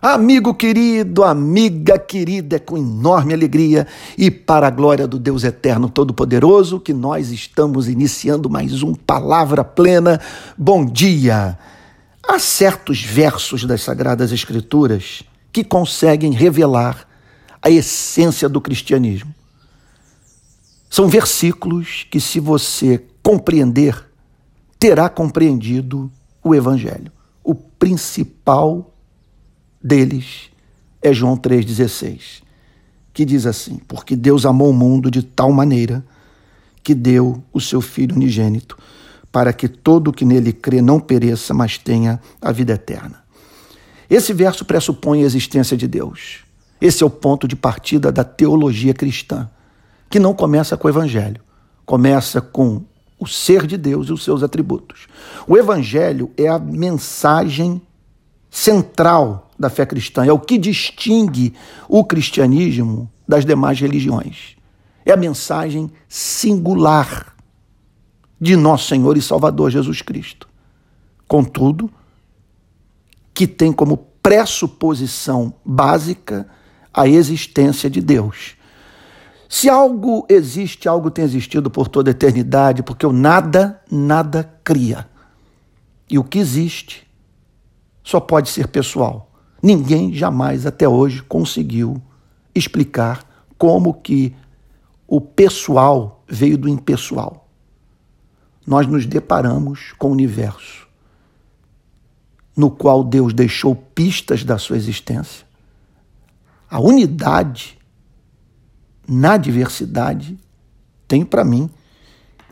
Amigo querido, amiga querida, é com enorme alegria e para a glória do Deus Eterno Todo-Poderoso que nós estamos iniciando mais um Palavra Plena. Bom dia! Há certos versos das Sagradas Escrituras que conseguem revelar a essência do cristianismo. São versículos que, se você compreender, terá compreendido o Evangelho, o principal deles é João 3,16, que diz assim: Porque Deus amou o mundo de tal maneira que deu o seu Filho unigênito, para que todo o que nele crê não pereça, mas tenha a vida eterna. Esse verso pressupõe a existência de Deus. Esse é o ponto de partida da teologia cristã, que não começa com o Evangelho, começa com o ser de Deus e os seus atributos. O Evangelho é a mensagem central da fé cristã, é o que distingue o cristianismo das demais religiões. É a mensagem singular de nosso Senhor e Salvador Jesus Cristo. Contudo, que tem como pressuposição básica a existência de Deus. Se algo existe, algo tem existido por toda a eternidade, porque o nada, nada cria. E o que existe só pode ser pessoal. Ninguém jamais até hoje conseguiu explicar como que o pessoal veio do impessoal. Nós nos deparamos com o universo no qual Deus deixou pistas da sua existência. A unidade na diversidade tem para mim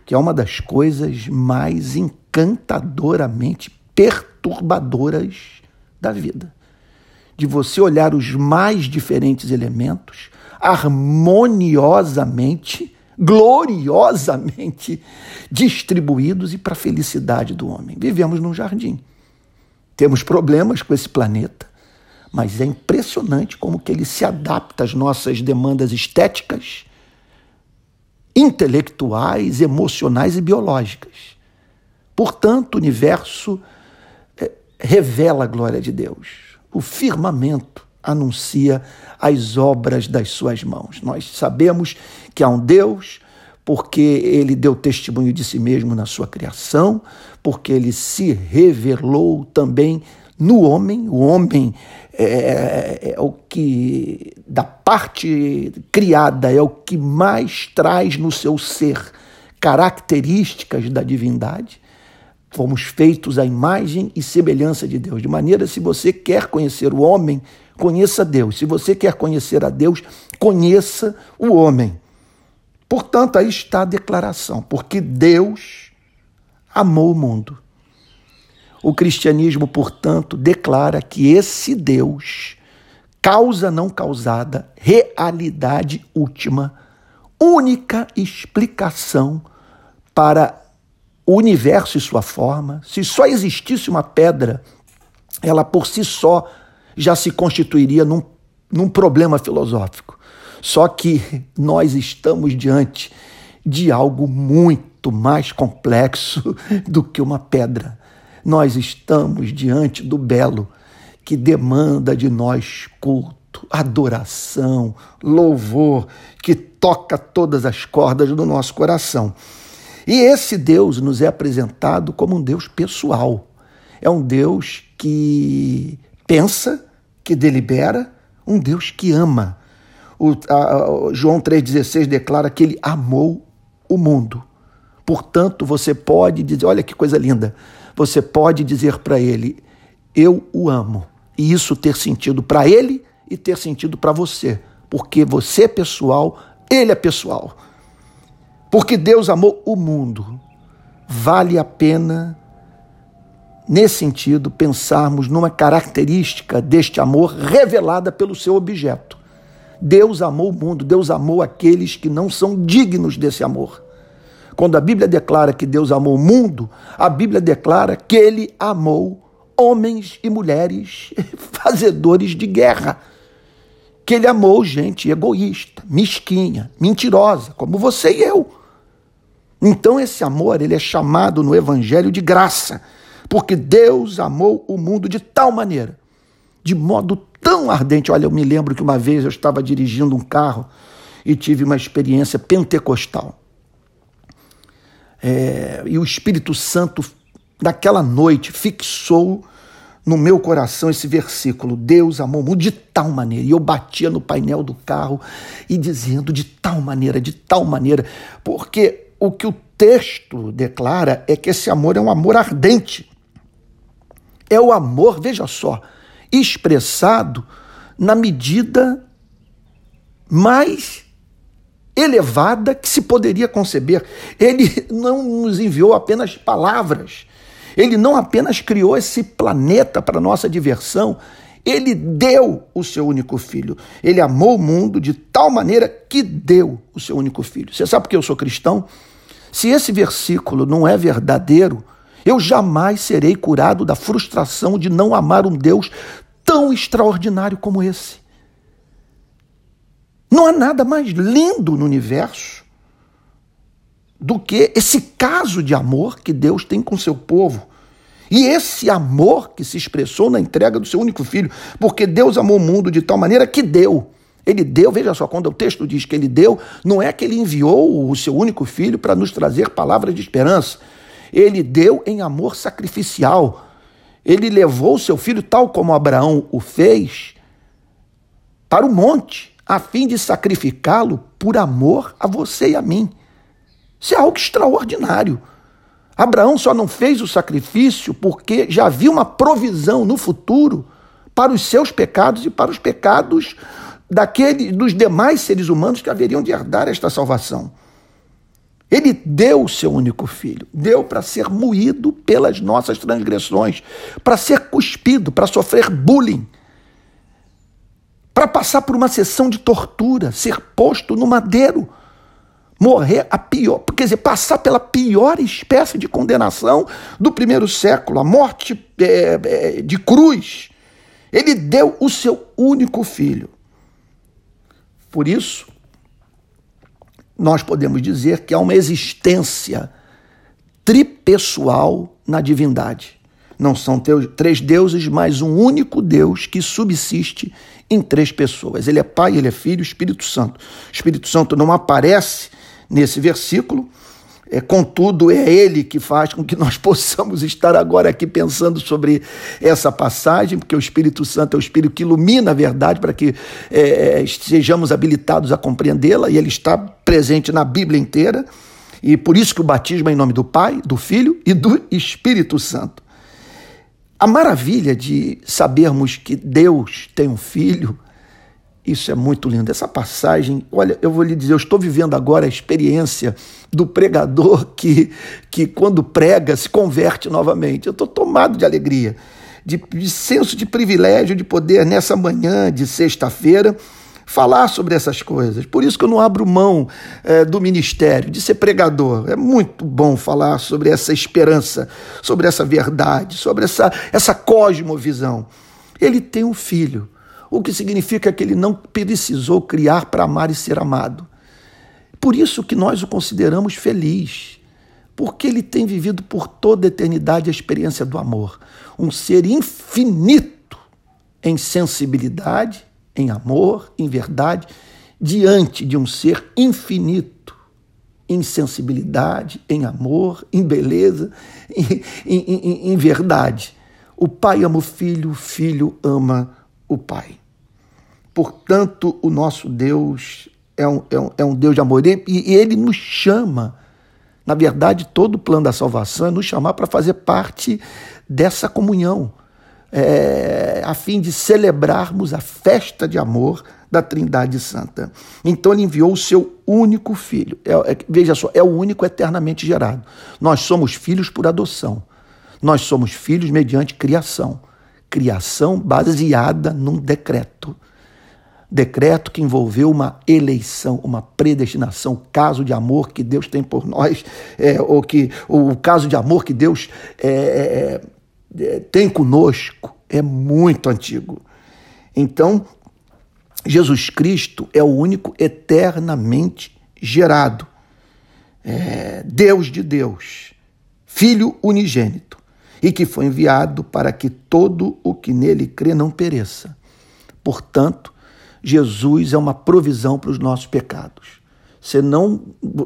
que é uma das coisas mais encantadoramente perturbadoras da vida. De você olhar os mais diferentes elementos harmoniosamente, gloriosamente distribuídos e para a felicidade do homem. Vivemos num jardim. Temos problemas com esse planeta, mas é impressionante como que ele se adapta às nossas demandas estéticas, intelectuais, emocionais e biológicas. Portanto, o universo revela a glória de Deus. O firmamento anuncia as obras das suas mãos. Nós sabemos que há um Deus porque ele deu testemunho de si mesmo na sua criação, porque ele se revelou também no homem. O homem é, é, é, o que, da parte criada, é o que mais traz no seu ser características da divindade. Fomos feitos à imagem e semelhança de Deus. De maneira, se você quer conhecer o homem, conheça Deus. Se você quer conhecer a Deus, conheça o homem. Portanto, aí está a declaração, porque Deus amou o mundo. O cristianismo, portanto, declara que esse Deus, causa não causada, realidade última, única explicação para o universo e sua forma, se só existisse uma pedra, ela por si só já se constituiria num, num problema filosófico. Só que nós estamos diante de algo muito mais complexo do que uma pedra. Nós estamos diante do belo que demanda de nós culto, adoração, louvor, que toca todas as cordas do nosso coração. E esse Deus nos é apresentado como um Deus pessoal. É um Deus que pensa, que delibera, um Deus que ama. O, a, a, João 3,16 declara que ele amou o mundo. Portanto, você pode dizer: olha que coisa linda. Você pode dizer para ele: eu o amo. E isso ter sentido para ele e ter sentido para você. Porque você é pessoal, ele é pessoal. Porque Deus amou o mundo. Vale a pena, nesse sentido, pensarmos numa característica deste amor revelada pelo seu objeto. Deus amou o mundo, Deus amou aqueles que não são dignos desse amor. Quando a Bíblia declara que Deus amou o mundo, a Bíblia declara que ele amou homens e mulheres fazedores de guerra. Que ele amou gente egoísta, mesquinha, mentirosa, como você e eu. Então esse amor, ele é chamado no evangelho de graça, porque Deus amou o mundo de tal maneira, de modo tão ardente. Olha, eu me lembro que uma vez eu estava dirigindo um carro e tive uma experiência pentecostal. É, e o Espírito Santo, naquela noite, fixou no meu coração esse versículo: Deus amou muito de tal maneira. E eu batia no painel do carro e dizendo de tal maneira, de tal maneira, porque o que o texto declara é que esse amor é um amor ardente. É o amor, veja só, expressado na medida mais elevada que se poderia conceber. Ele não nos enviou apenas palavras, ele não apenas criou esse planeta para nossa diversão, ele deu o seu único filho. Ele amou o mundo de tal maneira que deu o seu único filho. Você sabe porque eu sou cristão? Se esse versículo não é verdadeiro, eu jamais serei curado da frustração de não amar um Deus tão extraordinário como esse. Não há nada mais lindo no universo do que esse caso de amor que Deus tem com seu povo. E esse amor que se expressou na entrega do seu único filho, porque Deus amou o mundo de tal maneira que deu. Ele deu, veja só, quando o texto diz que ele deu, não é que ele enviou o seu único filho para nos trazer palavras de esperança. Ele deu em amor sacrificial. Ele levou o seu filho, tal como Abraão o fez, para o monte a fim de sacrificá-lo por amor a você e a mim. Isso é algo extraordinário. Abraão só não fez o sacrifício porque já havia uma provisão no futuro para os seus pecados e para os pecados daquele, dos demais seres humanos que haveriam de herdar esta salvação. Ele deu o seu único filho, deu para ser moído pelas nossas transgressões, para ser cuspido, para sofrer bullying, para passar por uma sessão de tortura, ser posto no madeiro, morrer a pior, quer dizer, passar pela pior espécie de condenação do primeiro século, a morte é, é, de cruz. Ele deu o seu único filho. Por isso, nós podemos dizer que há uma existência tripessoal na divindade. Não são três deuses, mas um único Deus que subsiste em três pessoas. Ele é Pai, ele é Filho, Espírito Santo. O Espírito Santo não aparece nesse versículo, é, contudo, é ele que faz com que nós possamos estar agora aqui pensando sobre essa passagem, porque o Espírito Santo é o Espírito que ilumina a verdade para que é, sejamos habilitados a compreendê-la, e ele está presente na Bíblia inteira, e por isso que o batismo é em nome do Pai, do Filho e do Espírito Santo. A maravilha de sabermos que Deus tem um filho, isso é muito lindo. Essa passagem, olha, eu vou lhe dizer, eu estou vivendo agora a experiência do pregador que, que quando prega, se converte novamente. Eu estou tomado de alegria, de, de senso de privilégio de poder, nessa manhã de sexta-feira, falar sobre essas coisas. Por isso que eu não abro mão é, do ministério, de ser pregador. É muito bom falar sobre essa esperança, sobre essa verdade, sobre essa, essa cosmovisão. Ele tem um filho, o que significa que ele não precisou criar para amar e ser amado. Por isso que nós o consideramos feliz, porque ele tem vivido por toda a eternidade a experiência do amor. Um ser infinito em sensibilidade, em amor, em verdade, diante de um ser infinito em sensibilidade, em amor, em beleza, em, em, em, em verdade. O pai ama o filho, o filho ama o pai. Portanto, o nosso Deus é um, é um, é um Deus de amor e, e ele nos chama. Na verdade, todo o plano da salvação é nos chamar para fazer parte dessa comunhão é, a fim de celebrarmos a festa de amor da Trindade Santa. Então ele enviou o seu único filho. É, é, veja só, é o único eternamente gerado. Nós somos filhos por adoção. Nós somos filhos mediante criação. Criação baseada num decreto. Decreto que envolveu uma eleição, uma predestinação, o caso de amor que Deus tem por nós, é, ou que o caso de amor que Deus é, é é, tem conosco é muito antigo. Então, Jesus Cristo é o único eternamente gerado, é Deus de Deus, Filho unigênito. e que foi enviado para que todo o que nele crê não pereça. Portanto, Jesus é uma provisão para os nossos pecados. Você não,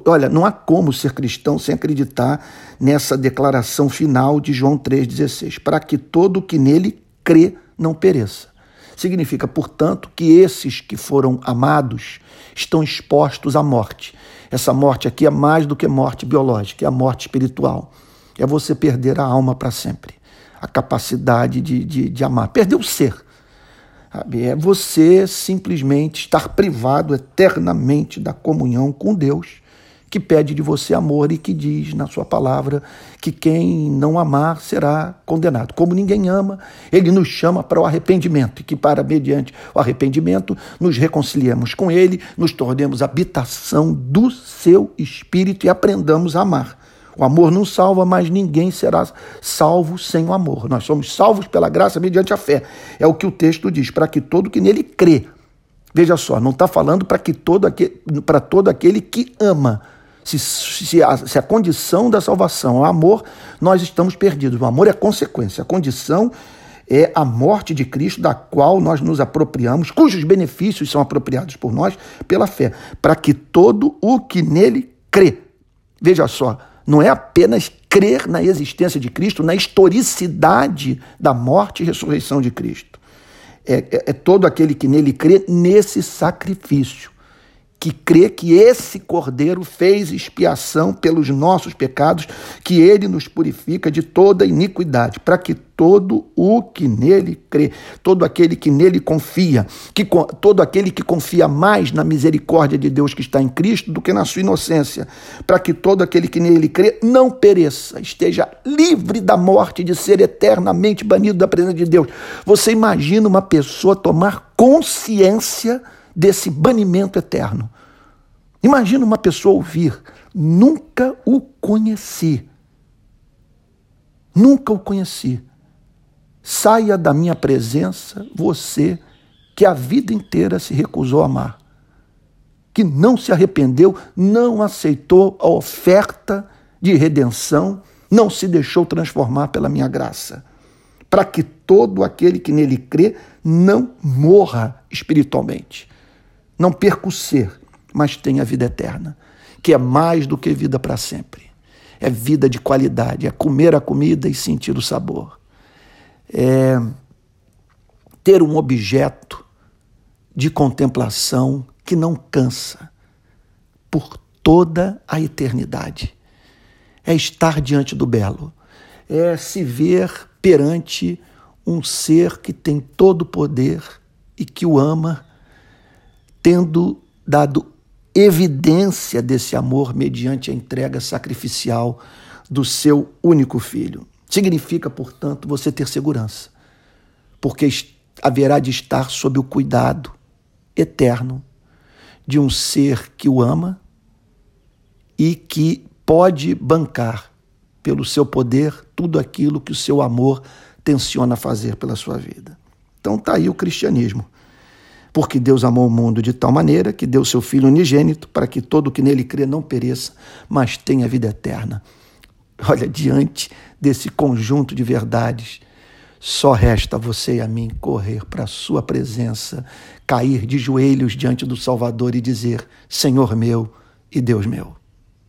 olha, não há como ser cristão sem acreditar nessa declaração final de João 3:16, para que todo o que nele crê não pereça. Significa, portanto, que esses que foram amados estão expostos à morte. Essa morte aqui é mais do que morte biológica, é a morte espiritual. É você perder a alma para sempre, a capacidade de, de, de amar, perder o ser. É você simplesmente estar privado eternamente da comunhão com Deus, que pede de você amor e que diz na sua palavra que quem não amar será condenado. Como ninguém ama, ele nos chama para o arrependimento e que para mediante o arrependimento nos reconciliemos com ele, nos tornemos habitação do seu espírito e aprendamos a amar. O amor não salva, mas ninguém será salvo sem o amor. Nós somos salvos pela graça mediante a fé. É o que o texto diz, para que todo que nele crê. Veja só, não está falando para que todo aquele, para todo aquele que ama. Se, se, a, se a condição da salvação é o amor, nós estamos perdidos. O amor é consequência. A condição é a morte de Cristo, da qual nós nos apropriamos, cujos benefícios são apropriados por nós pela fé, para que todo o que nele crê. Veja só, não é apenas crer na existência de Cristo, na historicidade da morte e ressurreição de Cristo. É, é, é todo aquele que nele crê nesse sacrifício que crê que esse Cordeiro fez expiação pelos nossos pecados, que ele nos purifica de toda iniquidade, para que todo o que nele crê, todo aquele que nele confia, que todo aquele que confia mais na misericórdia de Deus que está em Cristo do que na sua inocência, para que todo aquele que nele crê não pereça, esteja livre da morte de ser eternamente banido da presença de Deus. Você imagina uma pessoa tomar consciência desse banimento eterno. Imagina uma pessoa ouvir: nunca o conheci. Nunca o conheci. Saia da minha presença, você que a vida inteira se recusou a amar, que não se arrependeu, não aceitou a oferta de redenção, não se deixou transformar pela minha graça, para que todo aquele que nele crê não morra espiritualmente não perca o ser, mas tenha vida eterna, que é mais do que vida para sempre. É vida de qualidade, é comer a comida e sentir o sabor. É ter um objeto de contemplação que não cansa por toda a eternidade. É estar diante do belo, é se ver perante um ser que tem todo o poder e que o ama tendo dado evidência desse amor mediante a entrega sacrificial do seu único filho. Significa, portanto, você ter segurança, porque haverá de estar sob o cuidado eterno de um ser que o ama e que pode bancar pelo seu poder tudo aquilo que o seu amor tenciona fazer pela sua vida. Então está aí o cristianismo porque Deus amou o mundo de tal maneira que deu seu Filho unigênito para que todo o que nele crê não pereça, mas tenha vida eterna. Olha, diante desse conjunto de verdades, só resta a você e a mim correr para a Sua presença, cair de joelhos diante do Salvador e dizer: Senhor meu e Deus meu.